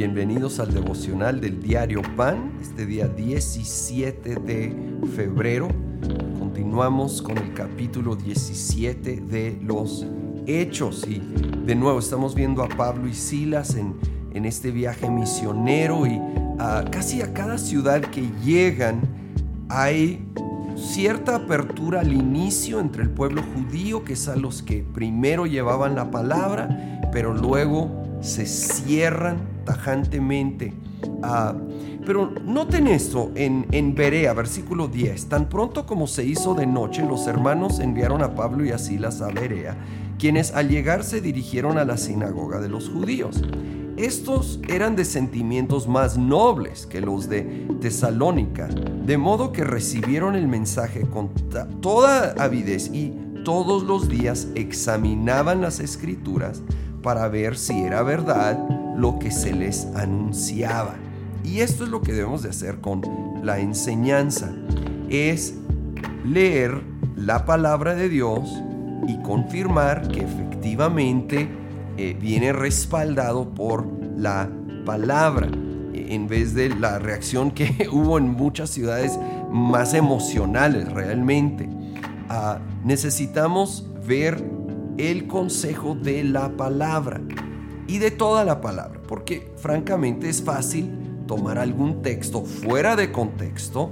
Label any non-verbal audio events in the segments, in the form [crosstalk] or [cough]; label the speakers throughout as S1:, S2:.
S1: Bienvenidos al devocional del diario Pan, este día 17 de febrero. Continuamos con el capítulo 17 de los Hechos y de nuevo estamos viendo a Pablo y Silas en, en este viaje misionero y casi a cada ciudad que llegan hay cierta apertura al inicio entre el pueblo judío, que es a los que primero llevaban la palabra, pero luego se cierran tajantemente. pero noten esto en, en Berea, versículo 10. Tan pronto como se hizo de noche, los hermanos enviaron a Pablo y a Silas a Berea, quienes al llegar se dirigieron a la sinagoga de los judíos. Estos eran de sentimientos más nobles que los de Tesalónica, de modo que recibieron el mensaje con toda avidez y todos los días examinaban las escrituras para ver si era verdad lo que se les anunciaba. Y esto es lo que debemos de hacer con la enseñanza, es leer la palabra de Dios y confirmar que efectivamente eh, viene respaldado por la palabra en vez de la reacción que [laughs] hubo en muchas ciudades más emocionales realmente. Ah, necesitamos ver el consejo de la palabra y de toda la palabra, porque francamente es fácil tomar algún texto fuera de contexto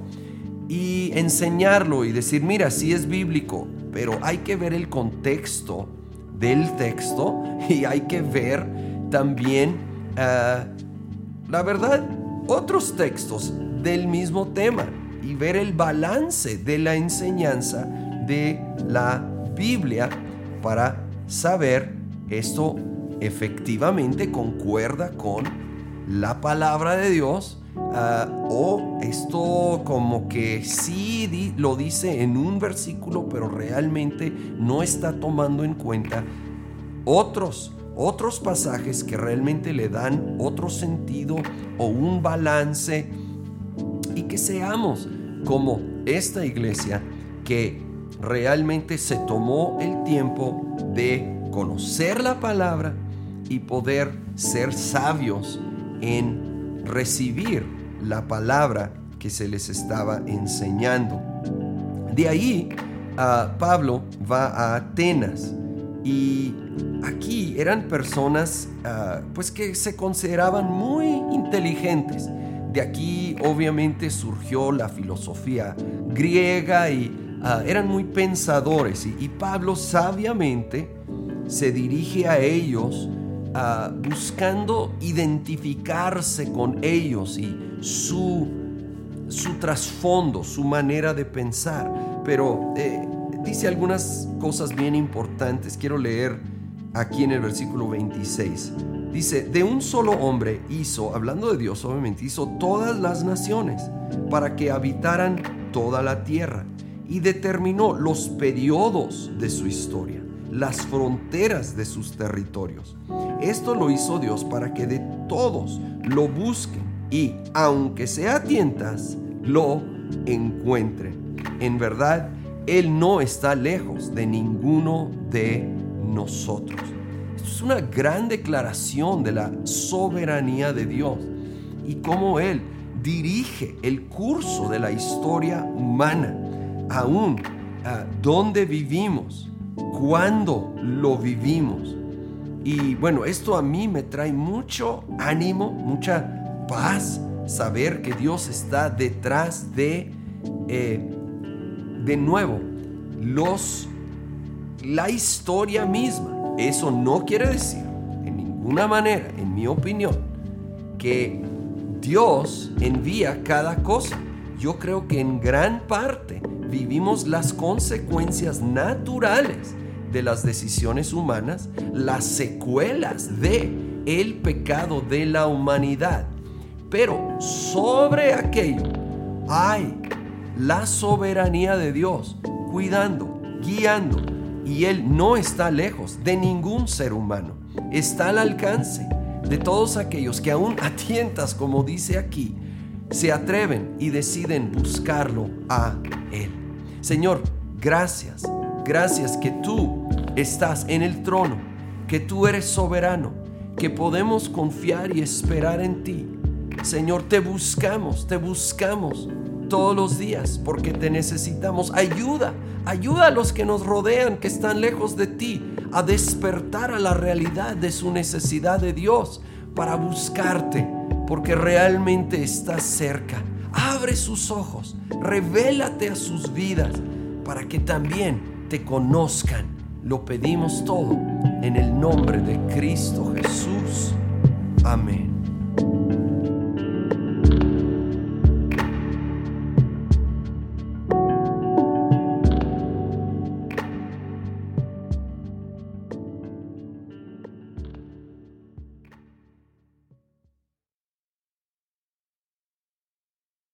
S1: y enseñarlo y decir, mira, sí es bíblico, pero hay que ver el contexto del texto [laughs] y hay que ver también, ah, la verdad, otros textos del mismo tema y ver el balance de la enseñanza de la Biblia para saber esto efectivamente concuerda con la palabra de Dios ah, o esto como que sí lo dice en un versículo pero realmente no está tomando en cuenta otros otros pasajes que realmente le dan otro sentido o un balance. Y que seamos como esta iglesia que realmente se tomó el tiempo de conocer la palabra y poder ser sabios en recibir la palabra que se les estaba enseñando. De ahí, Pablo va a Atenas y aquí eran personas ah, pues que se consideraban muy inteligentes. De aquí obviamente surgió la filosofía griega y ah, eran muy pensadores y, Pablo sabiamente se dirige a ellos ah, buscando identificarse con ellos y su, su trasfondo, su manera de pensar. Pero eh, dice algunas cosas bien importantes. Quiero leer aquí en el versículo 26. Dice, de un solo hombre hizo, hablando de Dios obviamente, hizo todas las naciones para que habitaran toda la tierra y determinó los periodos de su historia, las fronteras de sus territorios. Esto lo hizo Dios para que de todos lo busquen y, aunque sea tientas, lo encuentren. En verdad, Él no está lejos de ninguno de nosotros. Es una gran declaración de la soberanía de Dios y cómo Él dirige el curso de la historia humana, aún a dónde vivimos, cuándo lo vivimos. Y bueno, esto a mí me trae mucho ánimo, mucha paz, saber que Dios está detrás de, eh, de nuevo, los la historia misma. Eso no quiere decir, en ninguna manera, en mi opinión, que Dios envía cada cosa. Yo creo que en gran parte vivimos las consecuencias naturales de las decisiones humanas, las secuelas de el pecado de la humanidad. Pero sobre aquello hay la soberanía de Dios cuidando, guiando, y Él no está lejos de ningún ser humano. Está al alcance de todos aquellos que aún a tientas, como dice aquí, se atreven y deciden buscarlo a Él. Señor, gracias, gracias que tú estás en el trono, que tú eres soberano, que podemos confiar y esperar en ti. Señor, te buscamos, te buscamos todos los días porque te necesitamos. Ayuda, ayuda a los que nos rodean, que están lejos de ti, a despertar a la realidad de su necesidad de Dios para buscarte, porque realmente estás cerca. Abre sus ojos, revélate a sus vidas para que también te conozcan. Lo pedimos todo en el nombre de Cristo Jesús. Amén.